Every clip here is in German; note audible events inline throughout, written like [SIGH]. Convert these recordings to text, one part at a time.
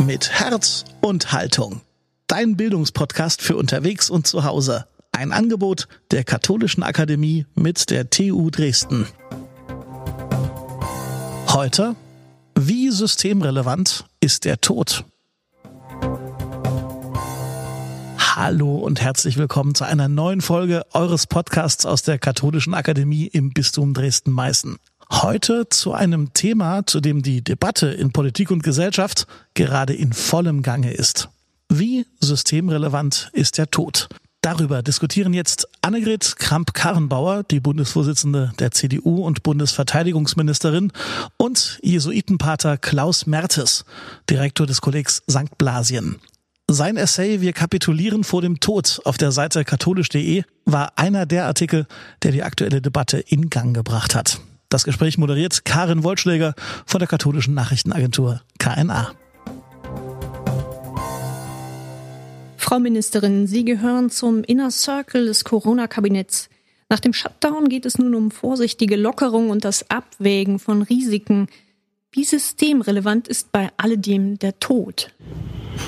mit Herz und Haltung. Dein Bildungspodcast für unterwegs und zu Hause. Ein Angebot der Katholischen Akademie mit der TU Dresden. Heute, wie systemrelevant ist der Tod? Hallo und herzlich willkommen zu einer neuen Folge eures Podcasts aus der Katholischen Akademie im Bistum Dresden-Meißen. Heute zu einem Thema, zu dem die Debatte in Politik und Gesellschaft gerade in vollem Gange ist. Wie systemrelevant ist der Tod? Darüber diskutieren jetzt Annegret Kramp-Karrenbauer, die Bundesvorsitzende der CDU und Bundesverteidigungsministerin, und Jesuitenpater Klaus Mertes, Direktor des Kollegs St. Blasien. Sein Essay Wir kapitulieren vor dem Tod auf der Seite katholisch.de war einer der Artikel, der die aktuelle Debatte in Gang gebracht hat. Das Gespräch moderiert Karin Wollschläger von der katholischen Nachrichtenagentur KNA. Frau Ministerin, Sie gehören zum Inner Circle des Corona-Kabinetts. Nach dem Shutdown geht es nun um vorsichtige Lockerung und das Abwägen von Risiken. Wie systemrelevant ist bei alledem der Tod?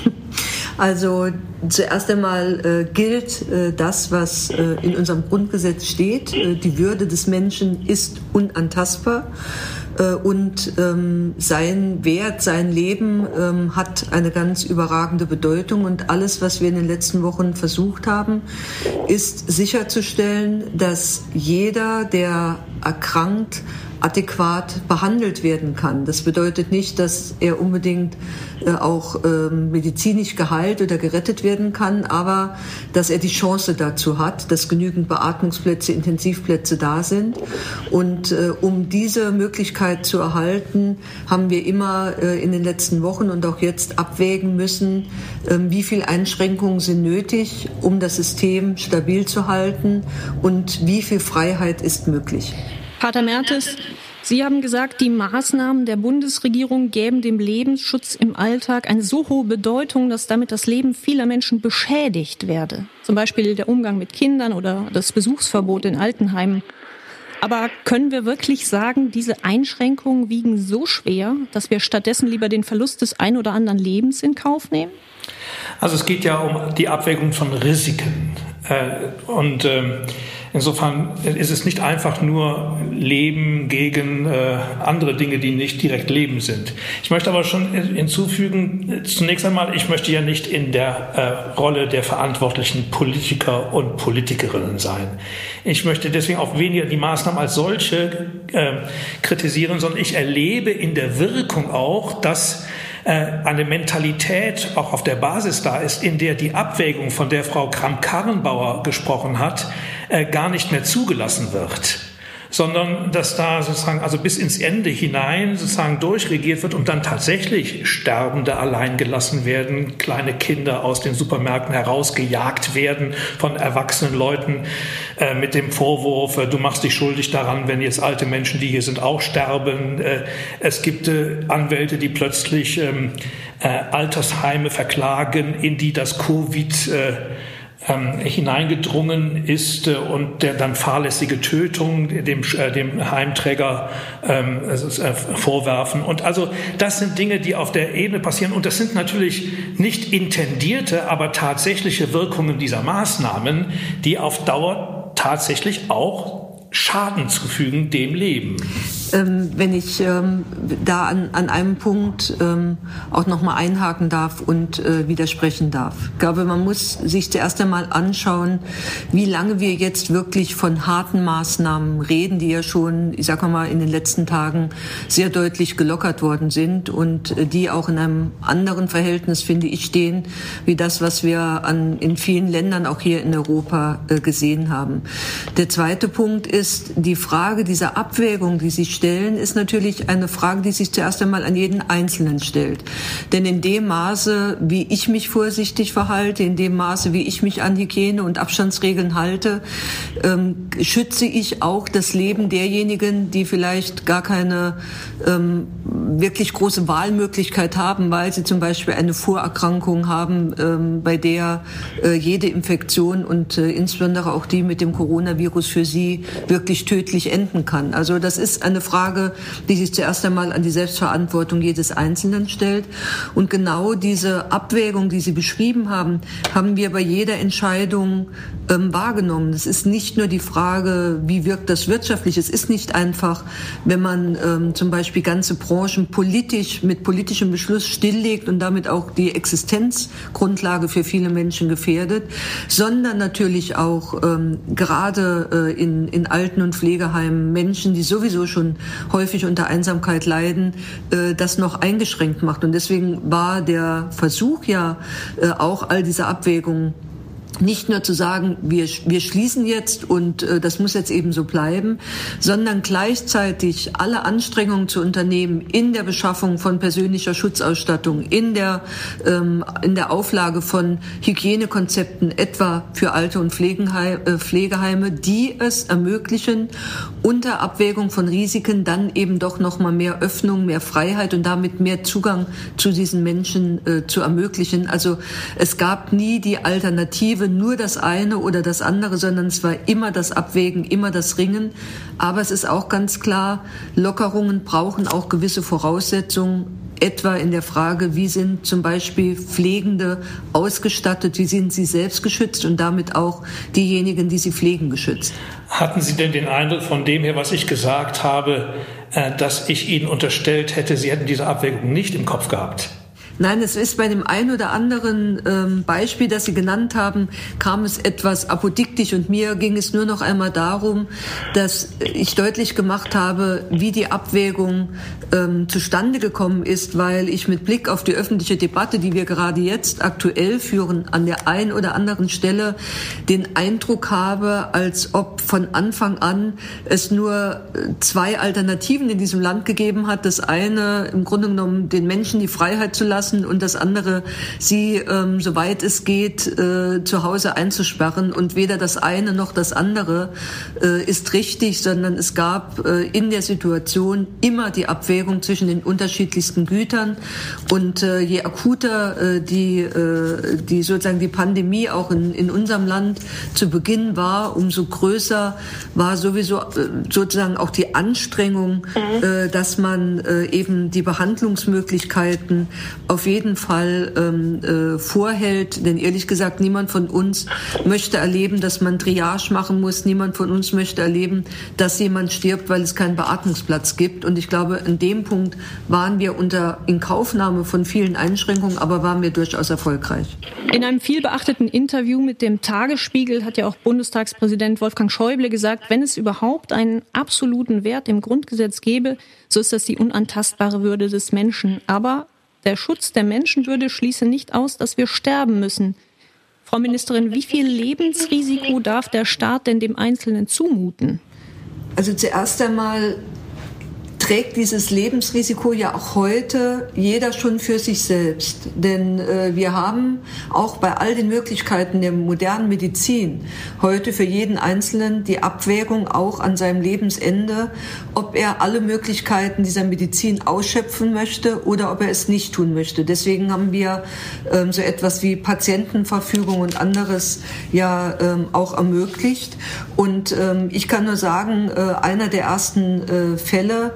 [LAUGHS] Also zuerst einmal äh, gilt äh, das, was äh, in unserem Grundgesetz steht. Äh, die Würde des Menschen ist unantastbar äh, und ähm, sein Wert, sein Leben ähm, hat eine ganz überragende Bedeutung. Und alles, was wir in den letzten Wochen versucht haben, ist sicherzustellen, dass jeder, der erkrankt, adäquat behandelt werden kann. Das bedeutet nicht, dass er unbedingt äh, auch äh, medizinisch geheilt oder gerettet werden kann, aber dass er die Chance dazu hat, dass genügend Beatmungsplätze, Intensivplätze da sind. Und äh, um diese Möglichkeit zu erhalten, haben wir immer äh, in den letzten Wochen und auch jetzt abwägen müssen, ähm, wie viel Einschränkungen sind nötig, um das System stabil zu halten und wie viel Freiheit ist möglich. Pater Mertes, Sie haben gesagt, die Maßnahmen der Bundesregierung gäben dem Lebensschutz im Alltag eine so hohe Bedeutung, dass damit das Leben vieler Menschen beschädigt werde. Zum Beispiel der Umgang mit Kindern oder das Besuchsverbot in Altenheimen. Aber können wir wirklich sagen, diese Einschränkungen wiegen so schwer, dass wir stattdessen lieber den Verlust des ein oder anderen Lebens in Kauf nehmen? Also es geht ja um die Abwägung von Risiken. Äh, und ähm, Insofern ist es nicht einfach nur Leben gegen äh, andere Dinge, die nicht direkt Leben sind. Ich möchte aber schon hinzufügen, zunächst einmal, ich möchte ja nicht in der äh, Rolle der verantwortlichen Politiker und Politikerinnen sein. Ich möchte deswegen auch weniger die Maßnahmen als solche äh, kritisieren, sondern ich erlebe in der Wirkung auch, dass äh, eine Mentalität auch auf der Basis da ist, in der die Abwägung, von der Frau Kramp-Karrenbauer gesprochen hat, äh, gar nicht mehr zugelassen wird sondern dass da sozusagen also bis ins Ende hinein sozusagen durchregiert wird und dann tatsächlich Sterbende allein gelassen werden, kleine Kinder aus den Supermärkten herausgejagt werden von erwachsenen Leuten äh, mit dem Vorwurf, äh, du machst dich schuldig daran, wenn jetzt alte Menschen, die hier sind, auch sterben. Äh, es gibt äh, Anwälte, die plötzlich ähm, äh, Altersheime verklagen, in die das Covid äh, ähm, hineingedrungen ist äh, und der dann fahrlässige Tötung dem, äh, dem Heimträger ähm, äh, vorwerfen. Und also das sind Dinge, die auf der Ebene passieren. Und das sind natürlich nicht intendierte, aber tatsächliche Wirkungen dieser Maßnahmen, die auf Dauer tatsächlich auch Schaden zufügen dem Leben. Ähm, wenn ich ähm, da an, an einem Punkt ähm, auch noch mal einhaken darf und äh, widersprechen darf. Ich glaube, man muss sich zuerst einmal anschauen, wie lange wir jetzt wirklich von harten Maßnahmen reden, die ja schon, ich sage mal, in den letzten Tagen sehr deutlich gelockert worden sind und äh, die auch in einem anderen Verhältnis, finde ich, stehen, wie das, was wir an, in vielen Ländern auch hier in Europa äh, gesehen haben. Der zweite Punkt ist die Frage dieser Abwägung, die sich stellen, ist natürlich eine Frage, die sich zuerst einmal an jeden Einzelnen stellt. Denn in dem Maße, wie ich mich vorsichtig verhalte, in dem Maße, wie ich mich an Hygiene- und Abstandsregeln halte, ähm, schütze ich auch das Leben derjenigen, die vielleicht gar keine ähm, wirklich große Wahlmöglichkeit haben, weil sie zum Beispiel eine Vorerkrankung haben, ähm, bei der äh, jede Infektion und äh, insbesondere auch die mit dem Coronavirus für sie wirklich tödlich enden kann. Also das ist eine Frage, die sich zuerst einmal an die Selbstverantwortung jedes Einzelnen stellt. Und genau diese Abwägung, die Sie beschrieben haben, haben wir bei jeder Entscheidung ähm, wahrgenommen. Es ist nicht nur die Frage, wie wirkt das wirtschaftlich. Es ist nicht einfach, wenn man ähm, zum Beispiel ganze Branchen politisch mit politischem Beschluss stilllegt und damit auch die Existenzgrundlage für viele Menschen gefährdet, sondern natürlich auch ähm, gerade äh, in, in Alten- und Pflegeheimen Menschen, die sowieso schon häufig unter Einsamkeit leiden, äh, das noch eingeschränkt macht. Und deswegen war der Versuch ja äh, auch all diese Abwägungen nicht nur zu sagen, wir, wir schließen jetzt und äh, das muss jetzt eben so bleiben, sondern gleichzeitig alle Anstrengungen zu unternehmen in der Beschaffung von persönlicher Schutzausstattung, in der, ähm, in der Auflage von Hygienekonzepten, etwa für Alte- und Pflegeheime, äh, Pflegeheime, die es ermöglichen, unter Abwägung von Risiken dann eben doch noch mal mehr Öffnung, mehr Freiheit und damit mehr Zugang zu diesen Menschen äh, zu ermöglichen. Also es gab nie die Alternative, Alternative nur das eine oder das andere, sondern es war immer das Abwägen, immer das Ringen. Aber es ist auch ganz klar, Lockerungen brauchen auch gewisse Voraussetzungen, etwa in der Frage, wie sind zum Beispiel Pflegende ausgestattet, wie sind sie selbst geschützt und damit auch diejenigen, die sie pflegen, geschützt. Hatten Sie denn den Eindruck von dem her, was ich gesagt habe, äh, dass ich Ihnen unterstellt hätte, Sie hätten diese Abwägung nicht im Kopf gehabt? Nein, es ist bei dem einen oder anderen ähm, Beispiel, das Sie genannt haben, kam es etwas apodiktisch und mir ging es nur noch einmal darum, dass ich deutlich gemacht habe, wie die Abwägung ähm, zustande gekommen ist, weil ich mit Blick auf die öffentliche Debatte, die wir gerade jetzt aktuell führen, an der einen oder anderen Stelle den Eindruck habe, als ob von Anfang an es nur äh, zwei Alternativen in diesem Land gegeben hat. Das eine im Grunde genommen den Menschen die Freiheit zu lassen, lassen und das andere, sie, ähm, soweit es geht, äh, zu Hause einzusperren. Und weder das eine noch das andere äh, ist richtig, sondern es gab äh, in der Situation immer die Abwägung zwischen den unterschiedlichsten Gütern. Und äh, je akuter äh, die, äh, die sozusagen die Pandemie auch in, in unserem Land zu Beginn war, umso größer war sowieso äh, sozusagen auch die Anstrengung, mhm. äh, dass man äh, eben die Behandlungsmöglichkeiten auf jeden Fall ähm, äh, vorhält. Denn ehrlich gesagt, niemand von uns möchte erleben, dass man Triage machen muss. Niemand von uns möchte erleben, dass jemand stirbt, weil es keinen Beatmungsplatz gibt. Und ich glaube, in dem Punkt waren wir unter Inkaufnahme von vielen Einschränkungen, aber waren wir durchaus erfolgreich. In einem vielbeachteten Interview mit dem Tagesspiegel hat ja auch Bundestagspräsident Wolfgang Schäuble gesagt, wenn es überhaupt einen absoluten Wert im Grundgesetz gäbe, so ist das die unantastbare Würde des Menschen. Aber der Schutz der Menschenwürde schließe nicht aus, dass wir sterben müssen. Frau Ministerin, wie viel Lebensrisiko darf der Staat denn dem Einzelnen zumuten? Also zuerst einmal trägt dieses Lebensrisiko ja auch heute jeder schon für sich selbst. Denn äh, wir haben auch bei all den Möglichkeiten der modernen Medizin heute für jeden Einzelnen die Abwägung auch an seinem Lebensende, ob er alle Möglichkeiten dieser Medizin ausschöpfen möchte oder ob er es nicht tun möchte. Deswegen haben wir ähm, so etwas wie Patientenverfügung und anderes ja ähm, auch ermöglicht. Und ähm, ich kann nur sagen, äh, einer der ersten äh, Fälle,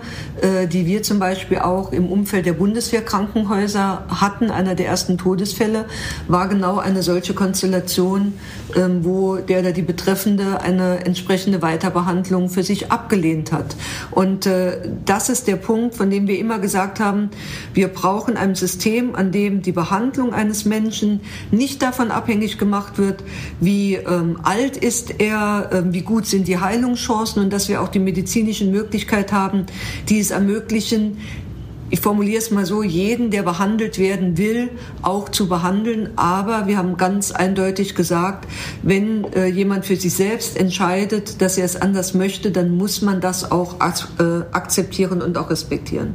die wir zum Beispiel auch im Umfeld der Bundeswehrkrankenhäuser hatten. Einer der ersten Todesfälle war genau eine solche Konstellation, ähm, wo der oder die Betreffende eine entsprechende Weiterbehandlung für sich abgelehnt hat. Und äh, das ist der Punkt, von dem wir immer gesagt haben, wir brauchen ein System, an dem die Behandlung eines Menschen nicht davon abhängig gemacht wird, wie ähm, alt ist er, äh, wie gut sind die Heilungschancen und dass wir auch die medizinischen Möglichkeiten haben, die es ermöglichen, ich formuliere es mal so, jeden, der behandelt werden will, auch zu behandeln. Aber wir haben ganz eindeutig gesagt, wenn äh, jemand für sich selbst entscheidet, dass er es anders möchte, dann muss man das auch äh, akzeptieren und auch respektieren.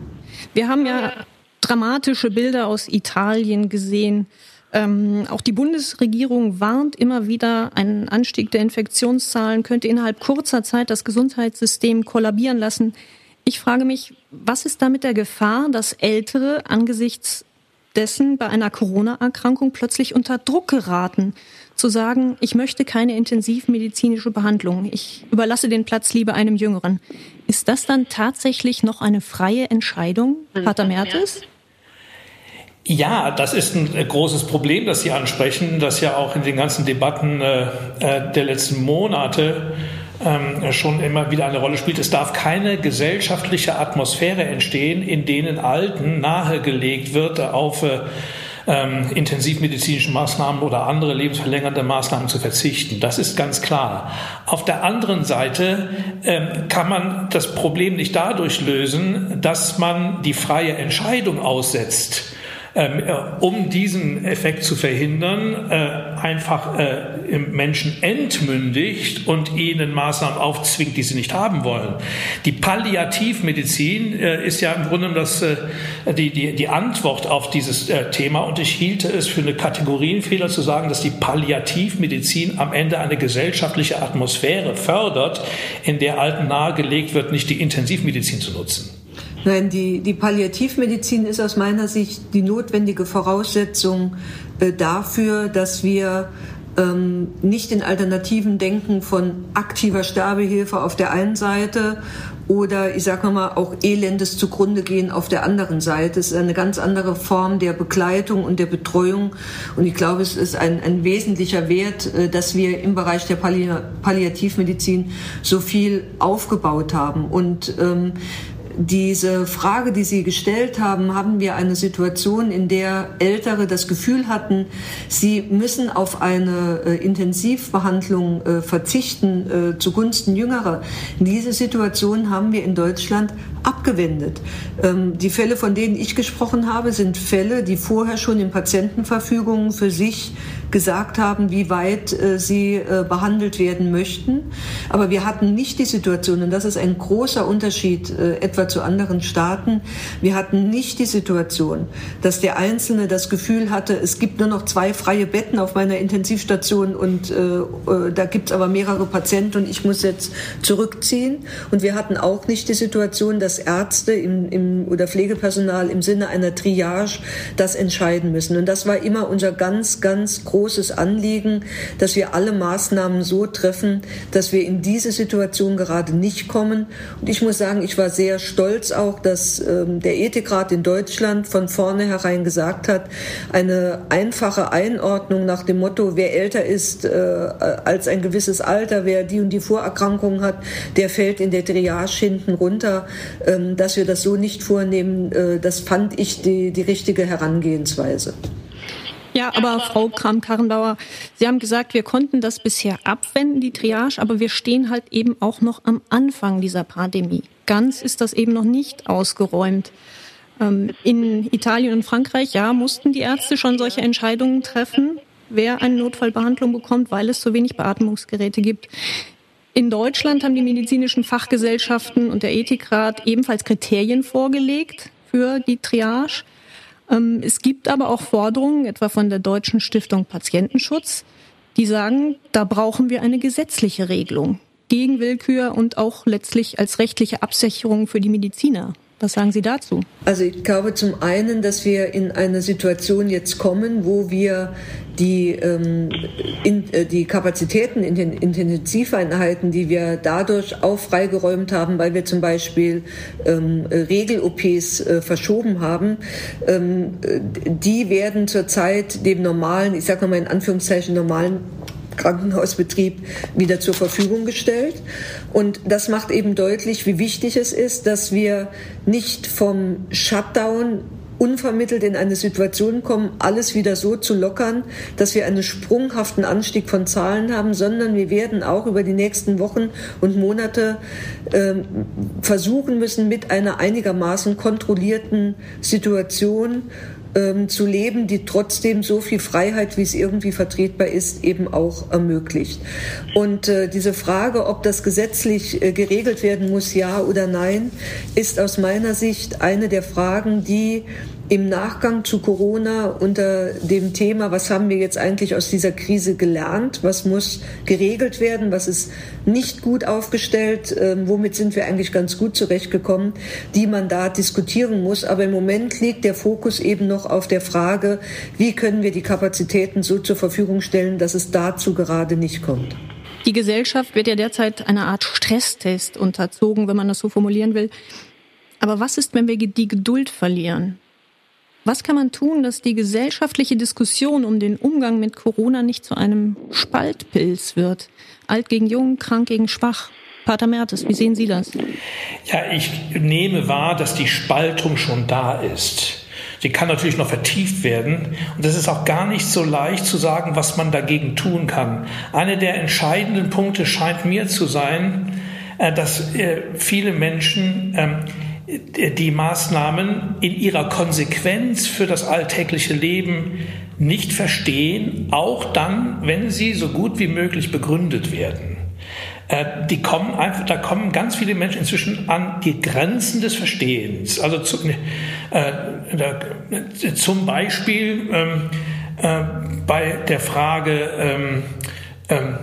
Wir haben ja dramatische Bilder aus Italien gesehen. Ähm, auch die Bundesregierung warnt immer wieder, ein Anstieg der Infektionszahlen könnte innerhalb kurzer Zeit das Gesundheitssystem kollabieren lassen. Ich frage mich, was ist da mit der Gefahr, dass Ältere angesichts dessen bei einer Corona-Erkrankung plötzlich unter Druck geraten? zu sagen, ich möchte keine intensivmedizinische Behandlung, ich überlasse den Platz lieber einem Jüngeren. Ist das dann tatsächlich noch eine freie Entscheidung, Pater Mertes? Ja, das ist ein äh, großes Problem, das Sie ansprechen, das ja auch in den ganzen Debatten äh, äh, der letzten Monate ähm, schon immer wieder eine Rolle spielt. Es darf keine gesellschaftliche Atmosphäre entstehen, in denen Alten nahegelegt wird, auf äh, ähm, intensivmedizinischen Maßnahmen oder andere lebensverlängernde Maßnahmen zu verzichten. Das ist ganz klar. Auf der anderen Seite ähm, kann man das Problem nicht dadurch lösen, dass man die freie Entscheidung aussetzt ähm, äh, um diesen Effekt zu verhindern, äh, einfach äh, Menschen entmündigt und ihnen Maßnahmen aufzwingt, die sie nicht haben wollen. Die Palliativmedizin ist ja im Grunde das, die, die, die Antwort auf dieses Thema und ich hielte es für eine Kategorienfehler zu sagen, dass die Palliativmedizin am Ende eine gesellschaftliche Atmosphäre fördert, in der Alten nahegelegt wird, nicht die Intensivmedizin zu nutzen. Nein, die, die Palliativmedizin ist aus meiner Sicht die notwendige Voraussetzung äh, dafür, dass wir ähm, nicht in Alternativen denken von aktiver Sterbehilfe auf der einen Seite oder ich sage mal auch elendes zugrunde gehen auf der anderen Seite. Es ist eine ganz andere Form der Begleitung und der Betreuung und ich glaube, es ist ein, ein wesentlicher Wert, äh, dass wir im Bereich der Palli Palliativmedizin so viel aufgebaut haben und ähm, diese Frage, die Sie gestellt haben, haben wir eine Situation, in der Ältere das Gefühl hatten, sie müssen auf eine äh, Intensivbehandlung äh, verzichten äh, zugunsten Jüngerer. Diese Situation haben wir in Deutschland abgewendet. Ähm, die Fälle, von denen ich gesprochen habe, sind Fälle, die vorher schon in Patientenverfügungen für sich gesagt haben, wie weit äh, sie äh, behandelt werden möchten. Aber wir hatten nicht die Situation, und das ist ein großer Unterschied äh, etwa zu anderen Staaten, wir hatten nicht die Situation, dass der Einzelne das Gefühl hatte, es gibt nur noch zwei freie Betten auf meiner Intensivstation und äh, äh, da gibt es aber mehrere Patienten und ich muss jetzt zurückziehen. Und wir hatten auch nicht die Situation, dass Ärzte im, im, oder Pflegepersonal im Sinne einer Triage das entscheiden müssen. Und das war immer unser ganz, ganz großes großes Anliegen, dass wir alle Maßnahmen so treffen, dass wir in diese Situation gerade nicht kommen. Und ich muss sagen, ich war sehr stolz auch, dass ähm, der Ethikrat in Deutschland von vornherein gesagt hat, eine einfache Einordnung nach dem Motto, wer älter ist äh, als ein gewisses Alter, wer die und die Vorerkrankungen hat, der fällt in der Triage hinten runter. Ähm, dass wir das so nicht vornehmen, äh, das fand ich die, die richtige Herangehensweise. Ja, aber Frau Kram-Karrenbauer, Sie haben gesagt, wir konnten das bisher abwenden, die Triage, aber wir stehen halt eben auch noch am Anfang dieser Pandemie. Ganz ist das eben noch nicht ausgeräumt. Ähm, in Italien und Frankreich, ja, mussten die Ärzte schon solche Entscheidungen treffen, wer eine Notfallbehandlung bekommt, weil es zu wenig Beatmungsgeräte gibt. In Deutschland haben die medizinischen Fachgesellschaften und der Ethikrat ebenfalls Kriterien vorgelegt für die Triage. Ähm, es gibt aber auch Forderungen, etwa von der Deutschen Stiftung Patientenschutz, die sagen, da brauchen wir eine gesetzliche Regelung gegen Willkür und auch letztlich als rechtliche Absicherung für die Mediziner. Was sagen Sie dazu? Also ich glaube zum einen, dass wir in eine Situation jetzt kommen, wo wir die, ähm, in, äh, die Kapazitäten in den Intensiveinheiten, die wir dadurch auch freigeräumt haben, weil wir zum Beispiel ähm, Regel-OPs äh, verschoben haben, ähm, die werden zurzeit dem normalen, ich sage mal in Anführungszeichen normalen Krankenhausbetrieb wieder zur Verfügung gestellt. Und das macht eben deutlich, wie wichtig es ist, dass wir nicht vom Shutdown unvermittelt in eine Situation kommen, alles wieder so zu lockern, dass wir einen sprunghaften Anstieg von Zahlen haben, sondern wir werden auch über die nächsten Wochen und Monate äh, versuchen müssen, mit einer einigermaßen kontrollierten Situation ähm, zu leben, die trotzdem so viel Freiheit, wie es irgendwie vertretbar ist, eben auch ermöglicht. Und äh, diese Frage, ob das gesetzlich äh, geregelt werden muss, ja oder nein, ist aus meiner Sicht eine der Fragen, die im Nachgang zu Corona unter dem Thema, was haben wir jetzt eigentlich aus dieser Krise gelernt, was muss geregelt werden, was ist nicht gut aufgestellt, äh, womit sind wir eigentlich ganz gut zurechtgekommen, die man da diskutieren muss. Aber im Moment liegt der Fokus eben noch auf der Frage, wie können wir die Kapazitäten so zur Verfügung stellen, dass es dazu gerade nicht kommt. Die Gesellschaft wird ja derzeit einer Art Stresstest unterzogen, wenn man das so formulieren will. Aber was ist, wenn wir die Geduld verlieren? Was kann man tun, dass die gesellschaftliche Diskussion um den Umgang mit Corona nicht zu einem Spaltpilz wird? Alt gegen jung, krank gegen schwach. Pater Mertes, wie sehen Sie das? Ja, ich nehme wahr, dass die Spaltung schon da ist. Sie kann natürlich noch vertieft werden. Und es ist auch gar nicht so leicht zu sagen, was man dagegen tun kann. Einer der entscheidenden Punkte scheint mir zu sein, äh, dass äh, viele Menschen ähm, die Maßnahmen in ihrer Konsequenz für das alltägliche Leben nicht verstehen, auch dann, wenn sie so gut wie möglich begründet werden. Äh, die kommen einfach, da kommen ganz viele Menschen inzwischen an die Grenzen des Verstehens. Also zu, äh, da, zum Beispiel ähm, äh, bei der Frage ähm, ähm,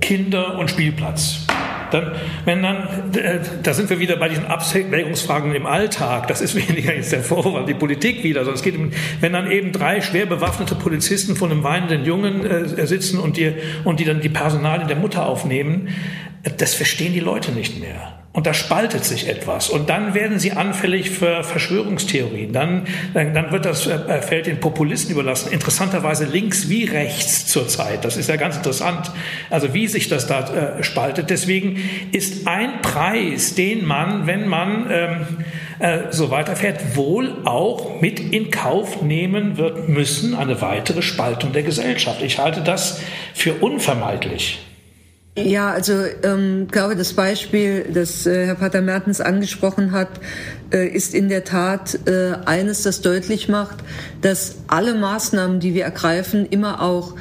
Kinder und Spielplatz. Dann, wenn dann, äh, da sind wir wieder bei diesen Abwägungsfragen im Alltag. Das ist [LAUGHS] weniger jetzt der Vorwand, die Politik wieder, sondern es geht wenn dann eben drei schwer bewaffnete Polizisten vor einem weinenden Jungen äh, sitzen und die, und die dann die Personalien der Mutter aufnehmen, das verstehen die Leute nicht mehr. Und da spaltet sich etwas. Und dann werden sie anfällig für Verschwörungstheorien. Dann, dann, dann wird das äh, Feld den Populisten überlassen. Interessanterweise links wie rechts zurzeit. Das ist ja ganz interessant. Also wie sich das da äh, spaltet. Deswegen ist ein Preis, den man, wenn man ähm, äh, so weiterfährt, wohl auch mit in Kauf nehmen wird müssen, eine weitere Spaltung der Gesellschaft. Ich halte das für unvermeidlich. Ja, also ähm, glaube, das Beispiel, das äh, Herr Pater Mertens angesprochen hat, äh, ist in der Tat äh, eines, das deutlich macht, dass alle Maßnahmen, die wir ergreifen, immer auch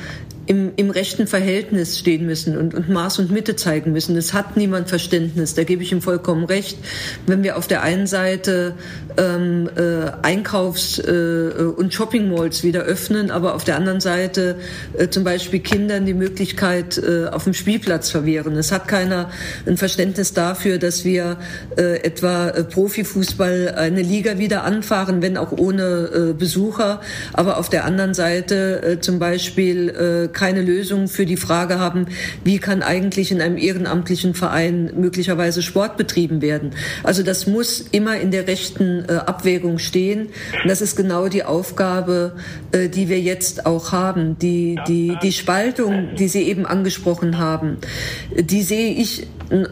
im, im rechten Verhältnis stehen müssen und, und Maß und Mitte zeigen müssen. Es hat niemand Verständnis, da gebe ich ihm vollkommen recht. Wenn wir auf der einen Seite ähm, äh, Einkaufs- äh, und Shopping-Malls wieder öffnen, aber auf der anderen Seite äh, zum Beispiel Kindern die Möglichkeit äh, auf dem Spielplatz verwehren. Es hat keiner ein Verständnis dafür, dass wir äh, etwa äh, Profifußball eine Liga wieder anfahren, wenn auch ohne äh, Besucher, aber auf der anderen Seite äh, zum Beispiel äh, keine Lösung für die Frage haben, wie kann eigentlich in einem ehrenamtlichen Verein möglicherweise Sport betrieben werden. Also das muss immer in der rechten äh, Abwägung stehen. Und das ist genau die Aufgabe, äh, die wir jetzt auch haben. Die, die, die Spaltung, die Sie eben angesprochen haben, die sehe ich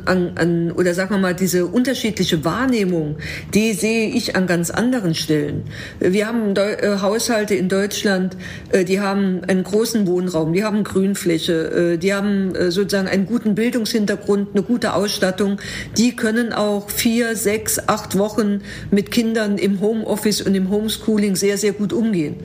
an, an, oder sagen wir mal, diese unterschiedliche Wahrnehmung, die sehe ich an ganz anderen Stellen. Wir haben Deu äh, Haushalte in Deutschland, äh, die haben einen großen Wohnraum, die haben Grünfläche, äh, die haben sozusagen einen guten Bildungshintergrund, eine gute Ausstattung. Die können auch vier, sechs, acht Wochen mit Kindern im Homeoffice und im Homeschooling sehr, sehr gut umgehen.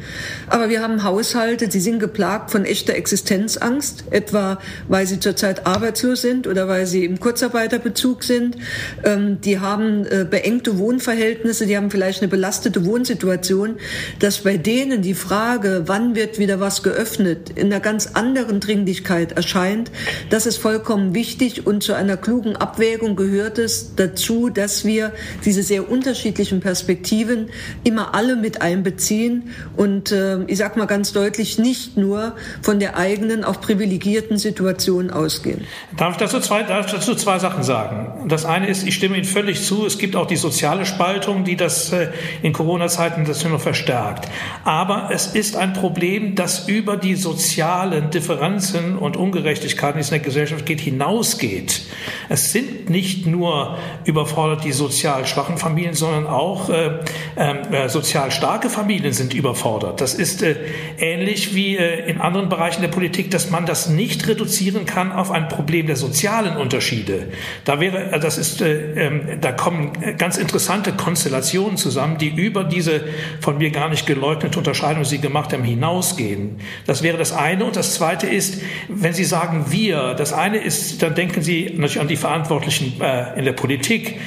Aber wir haben Haushalte, die sind geplagt von echter Existenzangst, etwa weil sie zurzeit arbeitslos sind oder weil sie im Kurzarbeiterbezug sind. Ähm, die haben äh, beengte Wohnverhältnisse, die haben vielleicht eine belastete Wohnsituation, dass bei denen die Frage, wann wird wieder was geöffnet, in einer ganz anderen Dringlichkeit erscheint. Das ist vollkommen wichtig und zu einer klugen Abwägung gehört es dazu, dass wir diese sehr unterschiedlichen Perspektiven immer alle mit einbeziehen und äh, ich sage mal ganz deutlich nicht nur von der eigenen, auch privilegierten Situation ausgehen. Darf ich dazu zwei, darf ich dazu dazu zwei Sachen sagen. Das eine ist, ich stimme Ihnen völlig zu, es gibt auch die soziale Spaltung, die das äh, in Corona-Zeiten das nur noch verstärkt. Aber es ist ein Problem, das über die sozialen Differenzen und Ungerechtigkeiten, die es in der Gesellschaft geht, hinausgeht. Es sind nicht nur überfordert die sozial schwachen Familien, sondern auch äh, ähm, äh, sozial starke Familien sind überfordert. Das ist äh, ähnlich wie äh, in anderen Bereichen der Politik, dass man das nicht reduzieren kann auf ein Problem der sozialen Unterschiede. Unterschiede. Da wäre, das ist, äh, äh, da kommen ganz interessante Konstellationen zusammen, die über diese von mir gar nicht geleugnete Unterscheidung, die Sie gemacht haben, hinausgehen. Das wäre das eine. Und das zweite ist, wenn Sie sagen wir, das eine ist, dann denken Sie natürlich an die Verantwortlichen äh, in der Politik.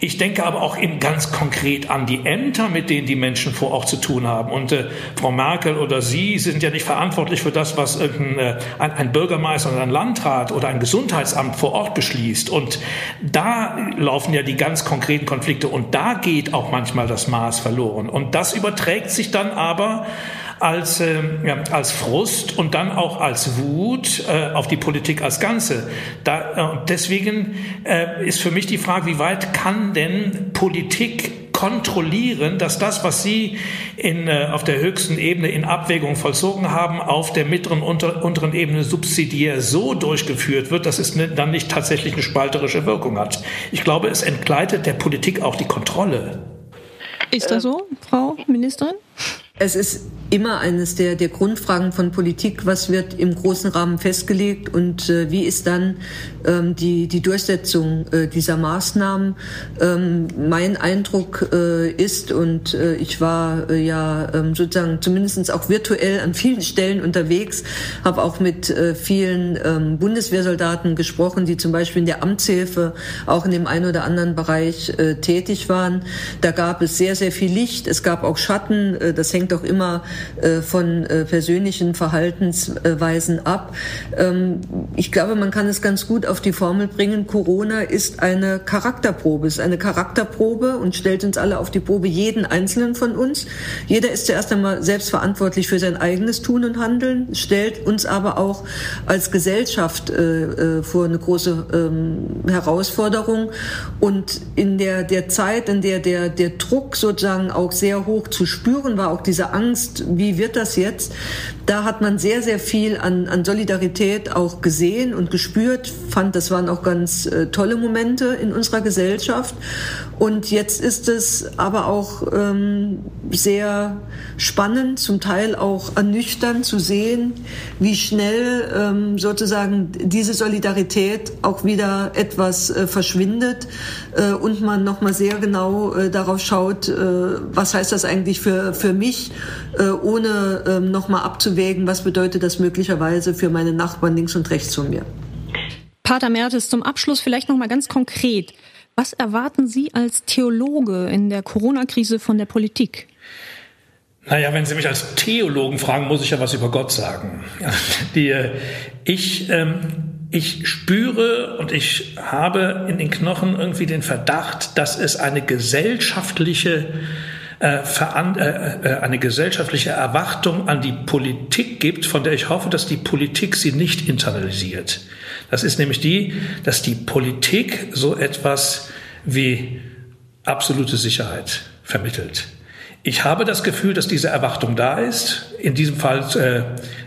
Ich denke aber auch eben ganz konkret an die Ämter, mit denen die Menschen vor Ort zu tun haben. Und äh, Frau Merkel oder Sie sind ja nicht verantwortlich für das, was äh, ein, ein Bürgermeister oder ein Landrat oder ein Gesundheitsamt vor Ort beschließt ausschließt. Und da laufen ja die ganz konkreten Konflikte und da geht auch manchmal das Maß verloren. Und das überträgt sich dann aber als, äh, ja, als Frust und dann auch als Wut äh, auf die Politik als Ganze. Da, äh, deswegen äh, ist für mich die Frage, wie weit kann denn Politik kontrollieren, dass das, was Sie in, äh, auf der höchsten Ebene in Abwägung vollzogen haben, auf der mittleren, unter, unteren Ebene subsidiär so durchgeführt wird, dass es ne, dann nicht tatsächlich eine spalterische Wirkung hat. Ich glaube, es entgleitet der Politik auch die Kontrolle. Ist das so, Frau Ministerin? Es ist immer eines der, der Grundfragen von Politik, was wird im großen Rahmen festgelegt und äh, wie ist dann ähm, die, die Durchsetzung äh, dieser Maßnahmen. Ähm, mein Eindruck äh, ist, und äh, ich war äh, ja ähm, sozusagen zumindest auch virtuell an vielen [LAUGHS] Stellen unterwegs, habe auch mit äh, vielen ähm, Bundeswehrsoldaten gesprochen, die zum Beispiel in der Amtshilfe auch in dem einen oder anderen Bereich äh, tätig waren. Da gab es sehr, sehr viel Licht. Es gab auch Schatten. Äh, das hängt auch immer äh, von äh, persönlichen Verhaltensweisen ab. Ähm, ich glaube, man kann es ganz gut auf die Formel bringen. Corona ist eine Charakterprobe, ist eine Charakterprobe und stellt uns alle auf die Probe, jeden einzelnen von uns. Jeder ist zuerst einmal selbst verantwortlich für sein eigenes Tun und Handeln, stellt uns aber auch als Gesellschaft äh, vor eine große ähm, Herausforderung. Und in der, der Zeit, in der der, der Druck sozusagen auch sehr hoch zu spüren war, auch die diese Angst, wie wird das jetzt, da hat man sehr, sehr viel an, an Solidarität auch gesehen und gespürt. Fand, das waren auch ganz äh, tolle Momente in unserer Gesellschaft. Und jetzt ist es aber auch ähm, sehr spannend, zum Teil auch ernüchternd zu sehen, wie schnell ähm, sozusagen diese Solidarität auch wieder etwas äh, verschwindet äh, und man nochmal sehr genau äh, darauf schaut, äh, was heißt das eigentlich für, für mich, äh, ohne äh, nochmal abzuwägen, was bedeutet das möglicherweise für meine Nachbarn links und rechts von mir. Pater Mertes, zum Abschluss vielleicht nochmal ganz konkret. Was erwarten Sie als Theologe in der Corona-Krise von der Politik? Naja, wenn Sie mich als Theologen fragen, muss ich ja was über Gott sagen. [LAUGHS] Die, ich, ähm, ich spüre und ich habe in den Knochen irgendwie den Verdacht, dass es eine gesellschaftliche äh, äh, äh, eine gesellschaftliche Erwartung an die Politik gibt, von der ich hoffe, dass die Politik sie nicht internalisiert. Das ist nämlich die, dass die Politik so etwas wie absolute Sicherheit vermittelt. Ich habe das Gefühl, dass diese Erwartung da ist, in diesem Fall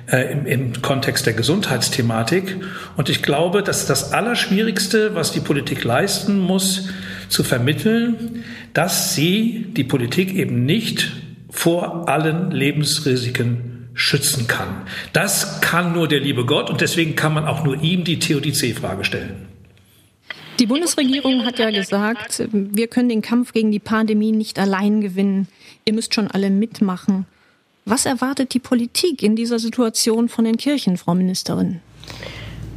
äh, äh, im, im Kontext der Gesundheitsthematik. Und ich glaube, dass das Allerschwierigste, was die Politik leisten muss, zu vermitteln, dass sie die Politik eben nicht vor allen Lebensrisiken schützen kann. Das kann nur der liebe Gott und deswegen kann man auch nur ihm die Theodizee-Frage stellen. Die Bundesregierung hat ja gesagt, wir können den Kampf gegen die Pandemie nicht allein gewinnen. Ihr müsst schon alle mitmachen. Was erwartet die Politik in dieser Situation von den Kirchen, Frau Ministerin?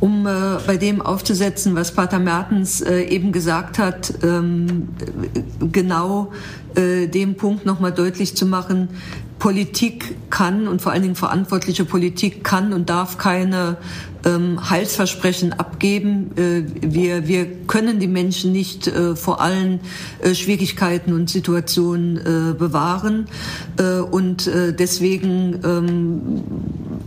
um äh, bei dem aufzusetzen, was Pater Mertens äh, eben gesagt hat, ähm, genau äh, dem Punkt nochmal deutlich zu machen, Politik kann und vor allen Dingen verantwortliche Politik kann und darf keine ähm, Heilsversprechen abgeben. Äh, wir, wir können die Menschen nicht äh, vor allen äh, Schwierigkeiten und Situationen äh, bewahren. Äh, und äh, deswegen ähm,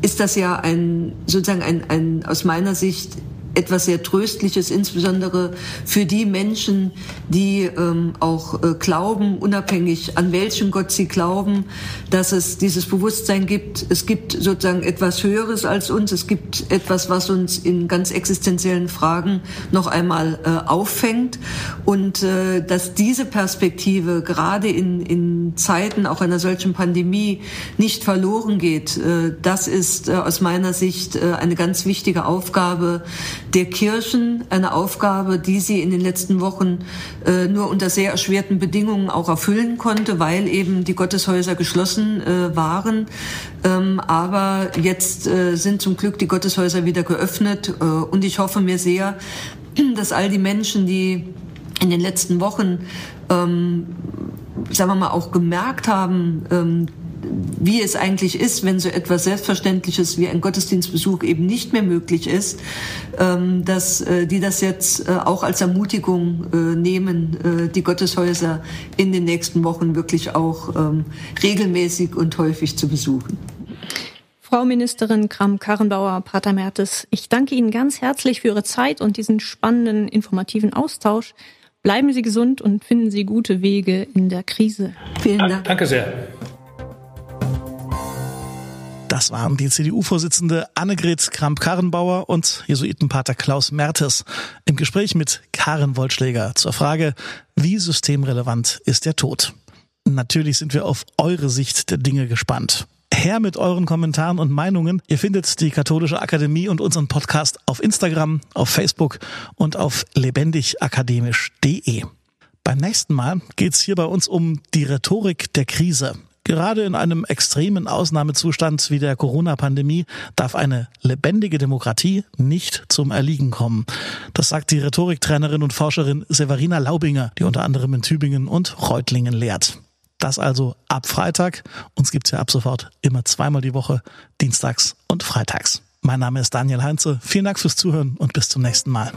ist das ja ein sozusagen ein, ein aus meiner Sicht etwas sehr Tröstliches, insbesondere für die Menschen, die ähm, auch äh, glauben, unabhängig an welchen Gott sie glauben, dass es dieses Bewusstsein gibt. Es gibt sozusagen etwas Höheres als uns. Es gibt etwas, was uns in ganz existenziellen Fragen noch einmal äh, auffängt. Und äh, dass diese Perspektive gerade in, in Zeiten auch einer solchen Pandemie nicht verloren geht, äh, das ist äh, aus meiner Sicht äh, eine ganz wichtige Aufgabe, der Kirchen eine Aufgabe, die sie in den letzten Wochen äh, nur unter sehr erschwerten Bedingungen auch erfüllen konnte, weil eben die Gotteshäuser geschlossen äh, waren. Ähm, aber jetzt äh, sind zum Glück die Gotteshäuser wieder geöffnet äh, und ich hoffe mir sehr, [CLEARS THROAT] dass all die Menschen, die in den letzten Wochen, ähm, sagen wir mal, auch gemerkt haben, ähm, wie es eigentlich ist, wenn so etwas Selbstverständliches wie ein Gottesdienstbesuch eben nicht mehr möglich ist, ähm, dass äh, die das jetzt äh, auch als Ermutigung äh, nehmen, die Gotteshäuser in den nächsten Wochen wirklich auch ähm, regelmäßig und häufig zu besuchen. Frau Ministerin Kram-Karrenbauer, Pater Mertes, ich danke Ihnen ganz herzlich für Ihre Zeit und diesen spannenden, informativen Austausch. Bleiben Sie gesund und finden Sie gute Wege in der Krise. Vielen Dank. Danke sehr. Das waren die CDU-Vorsitzende Annegret Kramp-Karrenbauer und Jesuitenpater Klaus Mertes im Gespräch mit Karen Wollschläger zur Frage, wie systemrelevant ist der Tod? Natürlich sind wir auf eure Sicht der Dinge gespannt. Her mit euren Kommentaren und Meinungen. Ihr findet die Katholische Akademie und unseren Podcast auf Instagram, auf Facebook und auf lebendigakademisch.de. Beim nächsten Mal geht's hier bei uns um die Rhetorik der Krise. Gerade in einem extremen Ausnahmezustand wie der Corona-Pandemie darf eine lebendige Demokratie nicht zum Erliegen kommen. Das sagt die Rhetoriktrainerin und Forscherin Severina Laubinger, die unter anderem in Tübingen und Reutlingen lehrt. Das also ab Freitag. Uns gibt's ja ab sofort immer zweimal die Woche, dienstags und freitags. Mein Name ist Daniel Heinze. Vielen Dank fürs Zuhören und bis zum nächsten Mal.